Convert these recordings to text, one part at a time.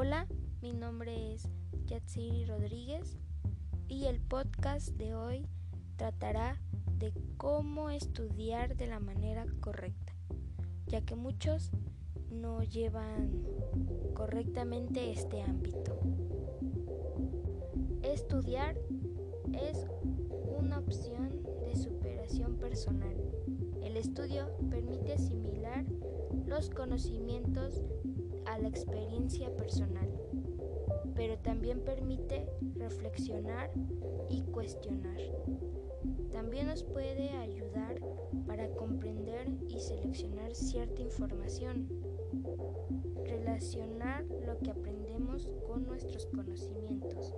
Hola, mi nombre es Yatsiri Rodríguez y el podcast de hoy tratará de cómo estudiar de la manera correcta, ya que muchos no llevan correctamente este ámbito. Estudiar es una opción de superación personal. El estudio permite asimilar los conocimientos a la experiencia personal, pero también permite reflexionar y cuestionar. También nos puede ayudar para comprender y seleccionar cierta información, relacionar lo que aprendemos con nuestros conocimientos,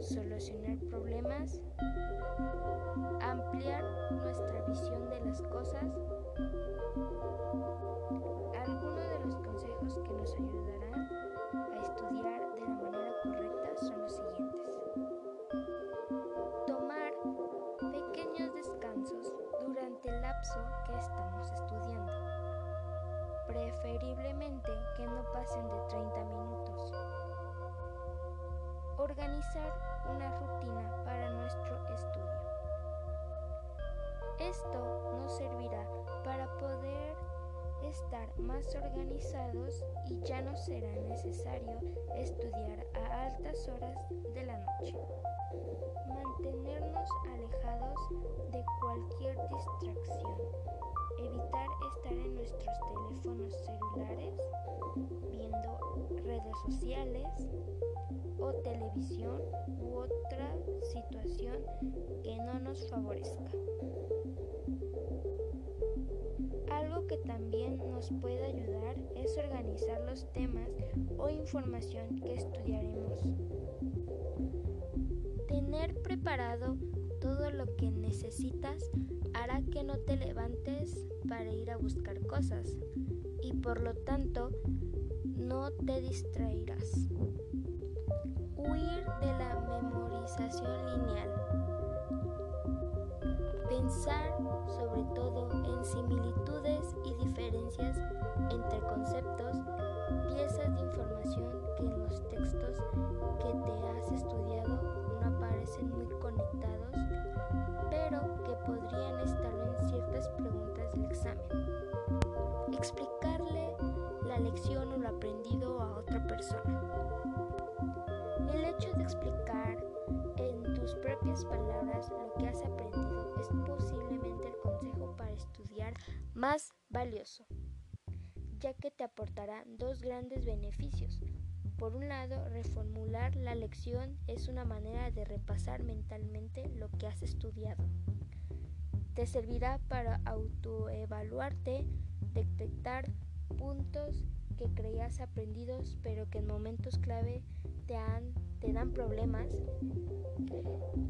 solucionar problemas, ampliar nuestra visión de las cosas estamos estudiando. Preferiblemente que no pasen de 30 minutos. Organizar una rutina para nuestro estudio. Esto nos servirá para poder estar más organizados y ya no será necesario estudiar a altas horas de la noche. Mantenernos alejados de cualquier distracción. Evitar estar en nuestros teléfonos celulares viendo redes sociales o televisión u otra situación que no nos favorezca. Algo que también nos puede ayudar es organizar los temas o información que estudiaremos. Tener preparado todo lo que necesitas hará que no te levantes para ir a buscar cosas y por lo tanto no te distraerás. Huir de la memorización lineal. Pensar sobre todo en similitudes que en los textos que te has estudiado no aparecen muy conectados, pero que podrían estarlo en ciertas preguntas del examen. Explicarle la lección o lo aprendido a otra persona. El hecho de explicar en tus propias palabras lo que has aprendido es posiblemente el consejo para estudiar más valioso, ya que te aportará dos grandes beneficios. Por un lado, reformular la lección es una manera de repasar mentalmente lo que has estudiado. Te servirá para autoevaluarte, detectar puntos que creías aprendidos pero que en momentos clave te, te dan problemas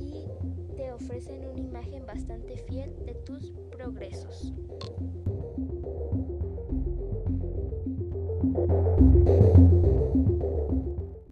y te ofrecen una imagen bastante fiel de tus progresos. Thank you.